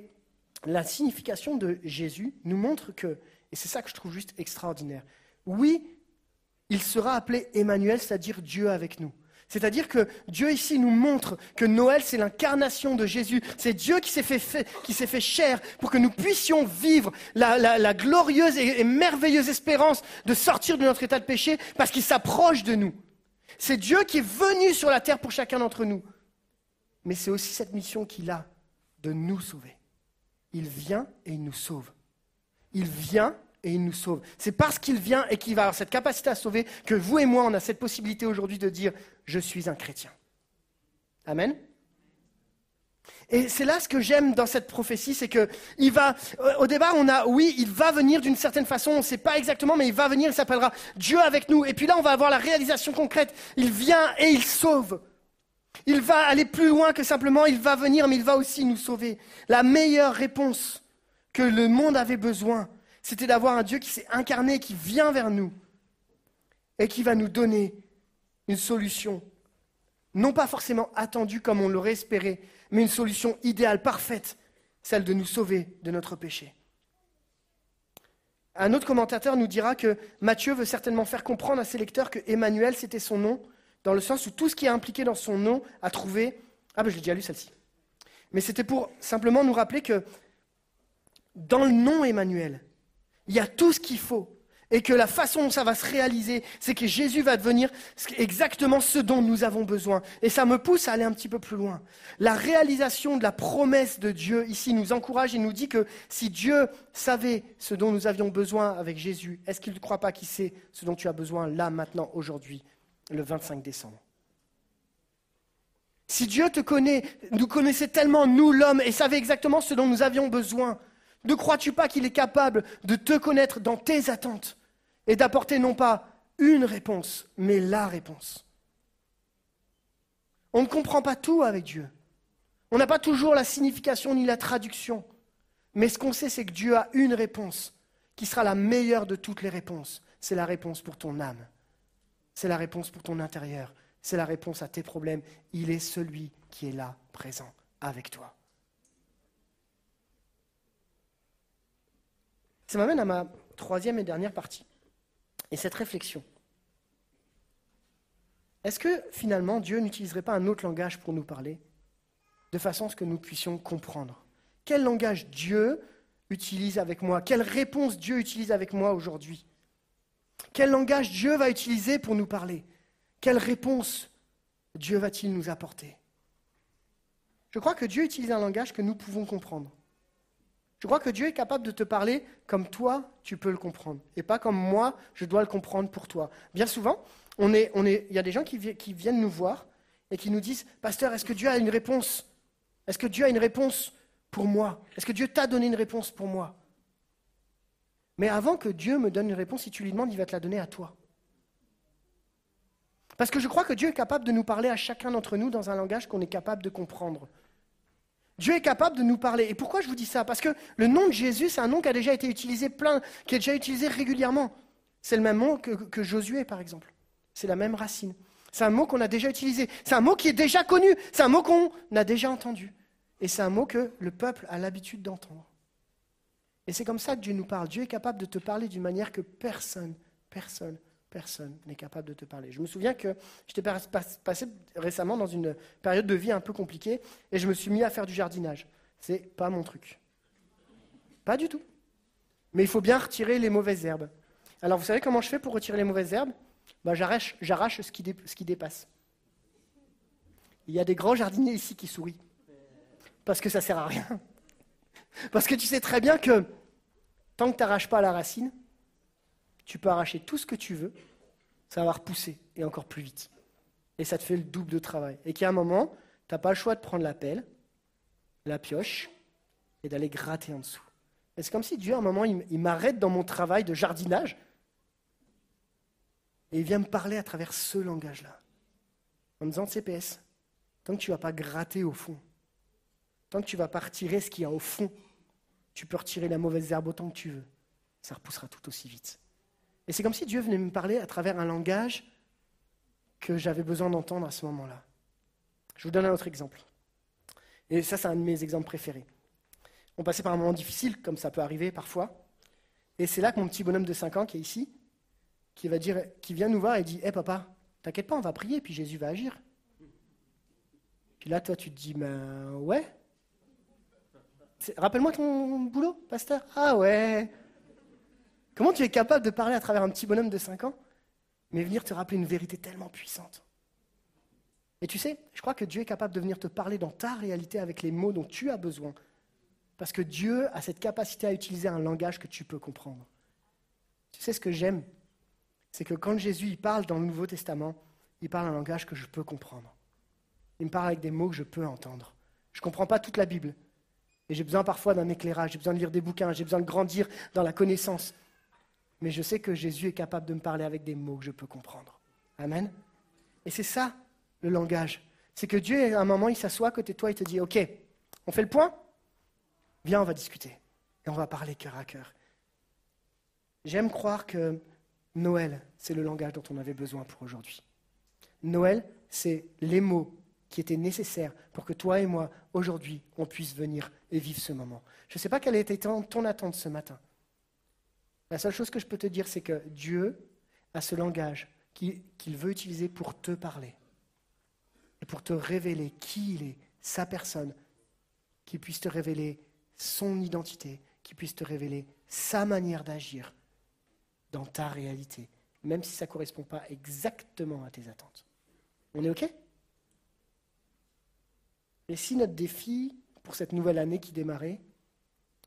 la signification de Jésus nous montre que, et c'est ça que je trouve juste extraordinaire, oui, il sera appelé Emmanuel, c'est-à-dire Dieu avec nous. C'est-à-dire que Dieu ici nous montre que Noël, c'est l'incarnation de Jésus. C'est Dieu qui s'est fait, fait- chair pour que nous puissions vivre la, glorieuse et merveilleuse espérance de sortir de notre état de péché parce qu'il s'approche de nous. C'est Dieu qui est venu sur la terre pour chacun d'entre nous. Mais c'est aussi cette mission qu'il a de nous sauver. Il vient et il nous sauve. Il vient et il nous sauve. C'est parce qu'il vient et qu'il va avoir cette capacité à sauver que vous et moi, on a cette possibilité aujourd'hui de dire je suis un chrétien. Amen. Et c'est là ce que j'aime dans cette prophétie, c'est que il va, euh, au départ, on a, oui, il va venir d'une certaine façon, on ne sait pas exactement, mais il va venir, il s'appellera Dieu avec nous. Et puis là, on va avoir la réalisation concrète. Il vient et il sauve. Il va aller plus loin que simplement, il va venir, mais il va aussi nous sauver. La meilleure réponse que le monde avait besoin, c'était d'avoir un Dieu qui s'est incarné, qui vient vers nous et qui va nous donner une solution. Non pas forcément attendue comme on l'aurait espéré, mais une solution idéale, parfaite, celle de nous sauver de notre péché. Un autre commentateur nous dira que Matthieu veut certainement faire comprendre à ses lecteurs que Emmanuel, c'était son nom, dans le sens où tout ce qui est impliqué dans son nom a trouvé. Ah ben je l'ai déjà lu celle-ci. Mais c'était pour simplement nous rappeler que dans le nom Emmanuel, il y a tout ce qu'il faut. Et que la façon dont ça va se réaliser, c'est que Jésus va devenir exactement ce dont nous avons besoin. Et ça me pousse à aller un petit peu plus loin. La réalisation de la promesse de Dieu ici nous encourage et nous dit que si Dieu savait ce dont nous avions besoin avec Jésus, est-ce qu'il ne croit pas qu'il sait ce dont tu as besoin là, maintenant, aujourd'hui, le 25 décembre? Si Dieu te connaît, nous connaissait tellement, nous l'homme, et savait exactement ce dont nous avions besoin, ne crois-tu pas qu'il est capable de te connaître dans tes attentes? Et d'apporter non pas une réponse, mais la réponse On ne comprend pas tout avec Dieu. On n'a pas toujours la signification ni la traduction. Mais ce qu'on sait, c'est que Dieu a une réponse qui sera la meilleure de toutes les réponses. C'est la réponse pour ton âme. C'est la réponse pour ton intérieur. C'est la réponse à tes problèmes. Il est celui qui est là, présent, avec toi. Ça m'amène à ma troisième et dernière partie. Et cette réflexion. Est-ce que finalement Dieu n'utiliserait pas un autre langage pour nous parler, de façon à ce que nous puissions comprendre? Quel langage Dieu utilise avec moi? Quelle réponse Dieu utilise avec moi aujourd'hui? Quel langage Dieu va utiliser pour nous parler? Quelle réponse Dieu va-t-il nous apporter? Je crois que Dieu utilise un langage que nous pouvons comprendre. Je crois que Dieu est capable de te parler comme toi, tu peux le comprendre, et pas comme moi, je dois le comprendre pour toi. Bien souvent, il y a des gens qui viennent nous voir et qui nous disent, Pasteur, est-ce que Dieu a une réponse? Est-ce que Dieu a une réponse pour moi? Est-ce que Dieu t'a donné une réponse pour moi Mais avant que Dieu me donne une réponse, si tu lui demandes, il va te la donner à toi. Parce que je crois que Dieu est capable de nous parler à chacun d'entre nous dans un langage qu'on est capable de comprendre. Dieu est capable de nous parler. Et pourquoi je vous dis ça? Parce que le nom de Jésus, c'est un nom qui a déjà été utilisé plein, qui est déjà utilisé régulièrement. C'est le même mot que, que Josué, par exemple. C'est la même racine. C'est un mot qu'on a déjà utilisé. C'est un mot qui est déjà connu. C'est un mot qu'on a déjà entendu. Et c'est un mot que le peuple a l'habitude d'entendre. Et c'est comme ça que Dieu nous parle. Dieu est capable de te parler d'une manière que personne, personne, personne n'est capable de te parler. Je me souviens que j'étais pas- pas- passé récemment dans une période de vie un peu compliquée et je me suis mis à faire du jardinage. C'est pas mon truc. Pas du tout. Mais il faut bien retirer les mauvaises herbes. Alors vous savez comment je fais pour retirer les mauvaises herbes? Ben, J'arrache j'arrache ce, qui dépasse. Il y a des grands jardiniers ici qui sourient. Parce que ça sert à rien. Parce que tu sais très bien que tant que tu n'arraches pas la racine, tu peux arracher tout ce que tu veux, ça va repousser et encore plus vite. Et ça te fait le double de travail. Et qu'à un moment, tu n'as pas le choix de prendre la pelle, la pioche et d'aller gratter en dessous. Et c'est comme si Dieu, à un moment, il, m'arrête dans mon travail de jardinage et il vient me parler à travers ce langage-là. En me disant, CPS, tant que tu ne vas pas gratter au fond, tant que tu ne vas pas retirer ce qu'il y a au fond, tu peux retirer la mauvaise herbe autant que tu veux. Ça repoussera tout aussi vite. Et c'est comme si Dieu venait me parler à travers un langage que j'avais besoin d'entendre à ce moment-là. Je vous donne un autre exemple. Et ça, c'est un de mes exemples préférés. On passait par un moment difficile, comme ça peut arriver parfois. Et c'est là que mon petit bonhomme de 5 ans qui est ici, qui, va dire, qui vient nous voir et dit Hé papa, T'inquiète pas, on va prier, puis Jésus va agir. Puis là, toi, tu te dis, ben ouais. Rappelle-moi ton boulot, pasteur. Ah ouais. Comment tu es capable de parler à travers un petit bonhomme de 5 ans, mais venir te rappeler une vérité tellement puissante? Et tu sais, je crois que Dieu est capable de venir te parler dans ta réalité avec les mots dont tu as besoin. Parce que Dieu a cette capacité à utiliser un langage que tu peux comprendre. Tu sais ce que j'aime C'est que quand Jésus parle dans le Nouveau Testament, il parle un langage que je peux comprendre. Il me parle avec des mots que je peux entendre. Je ne comprends pas toute la Bible. Et j'ai besoin parfois d'un éclairage, j'ai besoin de lire des bouquins, j'ai besoin de grandir dans la connaissance. Mais je sais que Jésus est capable de me parler avec des mots que je peux comprendre. Amen. Et c'est ça, le langage. C'est que Dieu, à un moment, il s'assoit à côté de toi et te dit, OK, on fait le point Viens, on va discuter. Et on va parler cœur à cœur. J'aime croire que Noël, c'est le langage dont on avait besoin pour aujourd'hui. Noël, c'est les mots qui étaient nécessaires pour que toi et moi, aujourd'hui, on puisse venir et vivre ce moment. Je ne sais pas quelle était ton, ton attente ce matin. La seule chose que je peux te dire, c'est que Dieu a ce langage qui- qu'il veut utiliser pour te parler et pour te révéler qui il est, sa personne, qui puisse te révéler son identité, qui puisse te révéler sa manière d'agir dans ta réalité, même si ça ne correspond pas exactement à tes attentes. On est OK? Et si notre défi pour cette nouvelle année qui démarrait,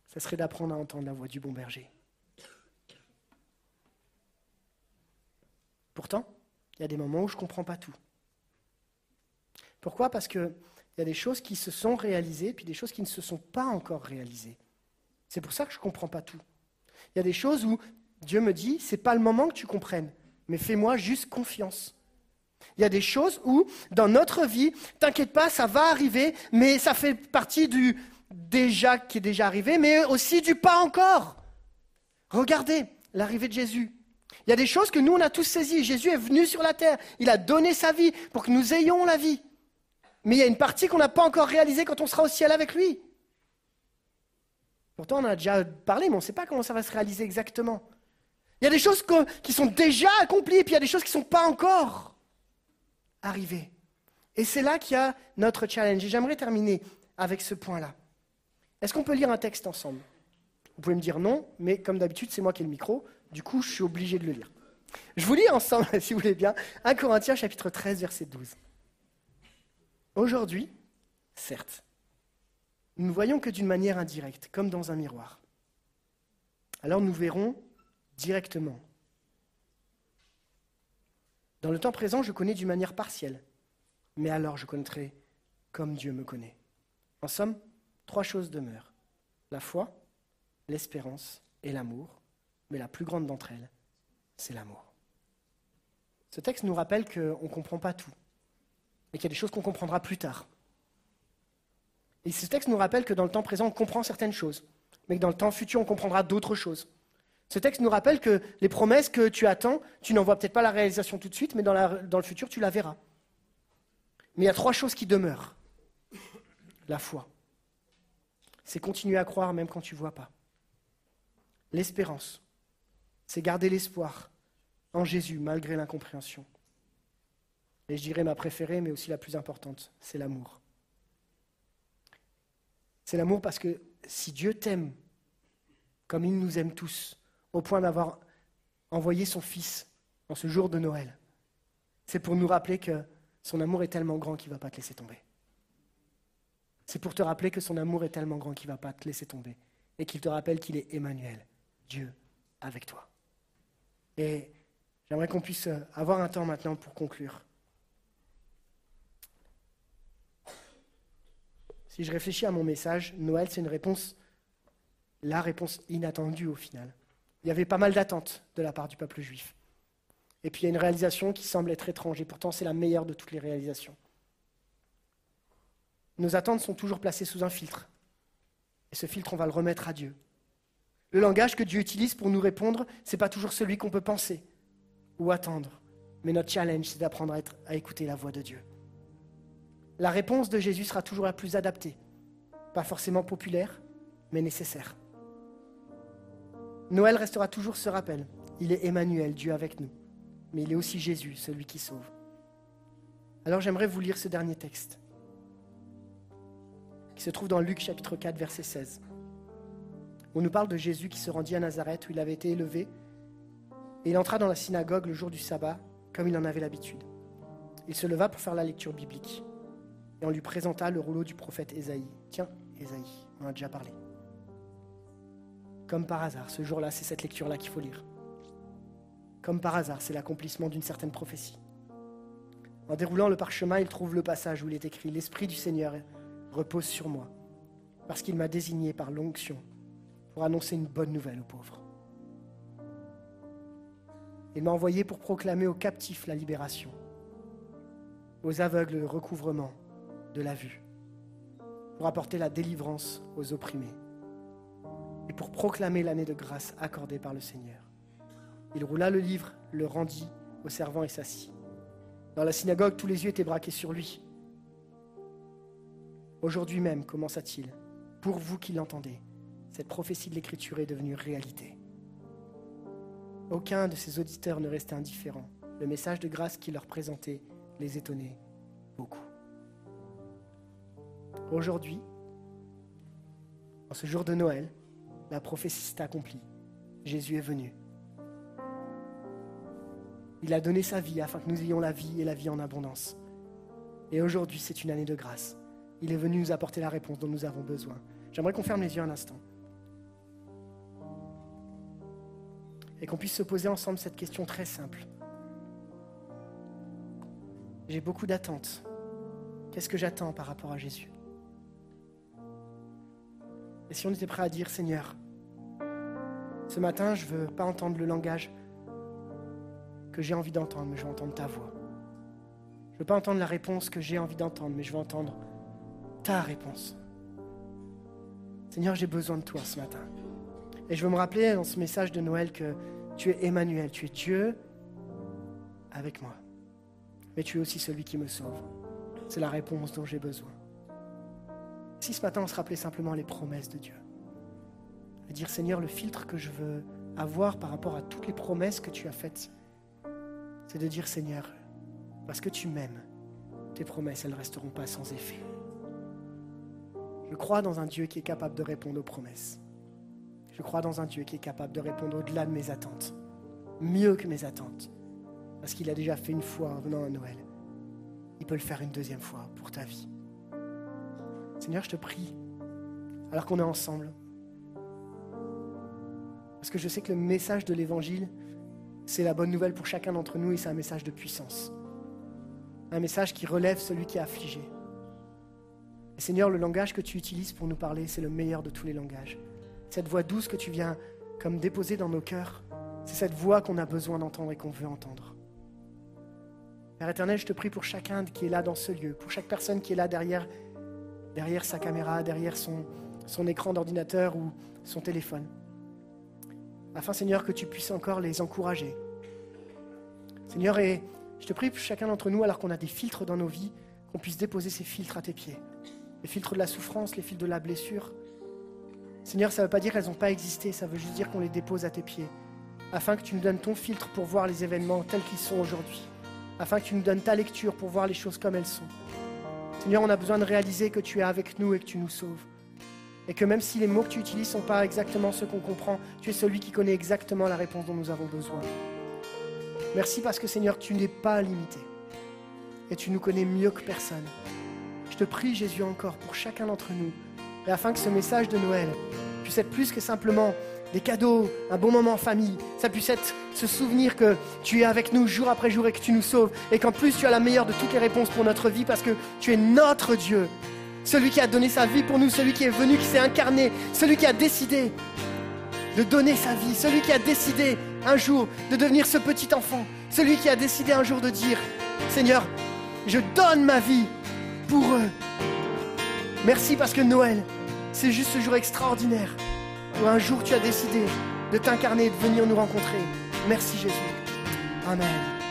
ça serait d'apprendre à entendre la voix du bon berger? Pourtant, il y a des moments où je ne comprends pas tout. Pourquoi? Parce qu'il y a des choses qui se sont réalisées, puis des choses qui ne se sont pas encore réalisées. C'est pour ça que je ne comprends pas tout. Il y a des choses où Dieu me dit, c'est pas le moment que tu comprennes, mais fais-moi juste confiance. Il y a des choses où, dans notre vie, t'inquiète pas, ça va arriver, mais ça fait partie du déjà qui est déjà arrivé, mais aussi du pas encore. Regardez l'arrivée de Jésus. Il y a des choses que nous, on a tous saisies. Jésus est venu sur la terre. Il a donné sa vie pour que nous ayons la vie. Mais il y a une partie qu'on n'a pas encore réalisée quand on sera au ciel avec lui. Pourtant, on en a déjà parlé, mais on ne sait pas comment ça va se réaliser exactement. Il y a des choses qui sont déjà accomplies, et puis il y a des choses qui ne sont pas encore arrivées. Et c'est là qu'il y a notre challenge. Et j'aimerais terminer avec ce point-là. Est-ce qu'on peut lire un texte ensemble? Vous pouvez me dire non, mais comme d'habitude, c'est moi qui ai le micro. Du coup, je suis obligé de le lire. Je vous lis ensemble, si vous voulez bien, 1 Corinthiens chapitre 13, verset 12. Aujourd'hui, certes, nous ne voyons que d'une manière indirecte, comme dans un miroir. Alors nous verrons directement. Dans le temps présent, je connais d'une manière partielle, mais alors je connaîtrai comme Dieu me connaît. En somme, trois choses demeurent. La foi, l'espérance et l'amour, mais la plus grande d'entre elles, c'est l'amour. Ce texte nous rappelle qu'on ne comprend pas tout, et qu'il y a des choses qu'on comprendra plus tard. Et ce texte nous rappelle que dans le temps présent, on comprend certaines choses, mais que dans le temps futur, on comprendra d'autres choses. Ce texte nous rappelle que les promesses que tu attends, tu n'en vois peut-être pas la réalisation tout de suite, mais dans, dans le futur, tu la verras. Mais il y a trois choses qui demeurent. La foi. C'est continuer à croire même quand tu ne vois pas. L'espérance. C'est garder l'espoir en Jésus malgré l'incompréhension. Et je dirais ma préférée, mais aussi la plus importante, c'est l'amour. C'est l'amour parce que si Dieu t'aime comme il nous aime tous, au point d'avoir envoyé son Fils en ce jour de Noël, c'est pour nous rappeler que son amour est tellement grand qu'il ne va pas te laisser tomber. C'est pour te rappeler que son amour est tellement grand qu'il ne va pas te laisser tomber. Et qu'il te rappelle qu'il est Emmanuel, Dieu avec toi. Et j'aimerais qu'on puisse euh, avoir un temps maintenant pour conclure. Si je réfléchis à mon message, Noël, c'est une réponse, la réponse inattendue au final. Il y avait pas mal d'attentes de la part du peuple juif. Et puis il y a une réalisation qui semble être étrange, et pourtant c'est la meilleure de toutes les réalisations. Nos attentes sont toujours placées sous un filtre. Et ce filtre, on va le remettre à Dieu. Le langage que Dieu utilise pour nous répondre, ce n'est pas toujours celui qu'on peut penser ou attendre. Mais notre challenge, c'est d'apprendre à, à écouter la voix de Dieu. La réponse de Jésus sera toujours la plus adaptée. Pas forcément populaire, mais nécessaire. Noël restera toujours ce rappel. Il est Emmanuel, Dieu avec nous. Mais il est aussi Jésus, celui qui sauve. Alors j'aimerais vous lire ce dernier texte, qui se trouve dans Luc chapitre 4, verset 16. On nous parle de Jésus qui se rendit à Nazareth où il avait été élevé, et il entra dans la synagogue le jour du sabbat, comme il en avait l'habitude. Il se leva pour faire la lecture biblique, et on lui présenta le rouleau du prophète Ésaïe. Tiens, Ésaïe, on en a déjà parlé. Comme par hasard, ce jour-là, c'est cette lecture-là qu'il faut lire. Comme par hasard, c'est l'accomplissement d'une certaine prophétie. En déroulant le parchemin, il trouve le passage où il est écrit L'Esprit du Seigneur repose sur moi, parce qu'il m'a désigné par l'onction pour annoncer une bonne nouvelle aux pauvres. Il m'a envoyé pour proclamer aux captifs la libération, aux aveugles le recouvrement de la vue, pour apporter la délivrance aux opprimés et pour proclamer l'année de grâce accordée par le Seigneur. Il roula le livre, le rendit au servant et s'assit. Dans la synagogue, tous les yeux étaient braqués sur lui. Aujourd'hui même, commença-t-il, pour vous qui l'entendez, cette prophétie de l'Écriture est devenue réalité. Aucun de ses auditeurs ne restait indifférent. Le message de grâce qu'il leur présentait les étonnait beaucoup. Aujourd'hui, en ce jour de Noël, la prophétie s'est accomplie. Jésus est venu. Il a donné sa vie afin que nous ayons la vie et la vie en abondance. Et aujourd'hui, c'est une année de grâce. Il est venu nous apporter la réponse dont nous avons besoin. J'aimerais qu'on ferme les yeux un instant. Et qu'on puisse se poser ensemble cette question très simple. J'ai beaucoup d'attentes. Qu'est-ce que j'attends par rapport à Jésus? Et si on était prêt à dire, Seigneur, ce matin, je ne veux pas entendre le langage que j'ai envie d'entendre, mais je veux entendre ta voix. Je ne veux pas entendre la réponse que j'ai envie d'entendre, mais je veux entendre ta réponse. Seigneur, j'ai besoin de toi ce matin. Et je veux me rappeler dans ce message de Noël que tu es Emmanuel, tu es Dieu avec moi. Mais tu es aussi celui qui me sauve. C'est la réponse dont j'ai besoin. Si ce matin on se rappelait simplement les promesses de Dieu, et dire Seigneur, le filtre que je veux avoir par rapport à toutes les promesses que tu as faites, c'est de dire Seigneur, parce que tu m'aimes, tes promesses, elles ne resteront pas sans effet. Je crois dans un Dieu qui est capable de répondre aux promesses. Je crois dans un Dieu qui est capable de répondre au-delà de mes attentes, mieux que mes attentes, parce qu'il a déjà fait une fois en venant à Noël. Il peut le faire une deuxième fois pour ta vie. Seigneur, je te prie, alors qu'on est ensemble, parce que je sais que le message de l'Évangile, c'est la bonne nouvelle pour chacun d'entre nous et c'est un message de puissance. Un message qui relève celui qui est affligé. Seigneur, le langage que tu utilises pour nous parler, c'est le meilleur de tous les langages. Cette voix douce que tu viens comme déposer dans nos cœurs, c'est cette voix qu'on a besoin d'entendre et qu'on veut entendre. Père éternel, je te prie pour chacun qui est là dans ce lieu, pour chaque personne qui est là derrière, derrière sa caméra, derrière son, écran d'ordinateur ou son téléphone afin, Seigneur, que tu puisses encore les encourager. Seigneur, et je te prie pour chacun d'entre nous, alors qu'on a des filtres dans nos vies, qu'on puisse déposer ces filtres à tes pieds. Les filtres de la souffrance, les filtres de la blessure. Seigneur, ça ne veut pas dire qu'elles n'ont pas existé, ça veut juste dire qu'on les dépose à tes pieds, afin que tu nous donnes ton filtre pour voir les événements tels qu'ils sont aujourd'hui, afin que tu nous donnes ta lecture pour voir les choses comme elles sont. Seigneur, on a besoin de réaliser que tu es avec nous et que tu nous sauves. Et que même si les mots que tu utilises ne sont pas exactement ceux qu'on comprend, tu es celui qui connaît exactement la réponse dont nous avons besoin. Merci parce que Seigneur, tu n'es pas limité. Et tu nous connais mieux que personne. Je te prie, Jésus, encore pour chacun d'entre nous, et afin que ce message de Noël puisse être plus que simplement des cadeaux, un bon moment en famille, ça puisse être ce souvenir que tu es avec nous jour après jour et que tu nous sauves, et qu'en plus tu as la meilleure de toutes les réponses pour notre vie parce que tu es notre Dieu. Celui qui a donné sa vie pour nous, celui qui est venu, qui s'est incarné, celui qui a décidé de donner sa vie, celui qui a décidé un jour de devenir ce petit enfant, celui qui a décidé un jour de dire, Seigneur, je donne ma vie pour eux. Merci parce que Noël, c'est juste ce jour extraordinaire où un jour tu as décidé de t'incarner et de venir nous rencontrer. Merci Jésus. Amen.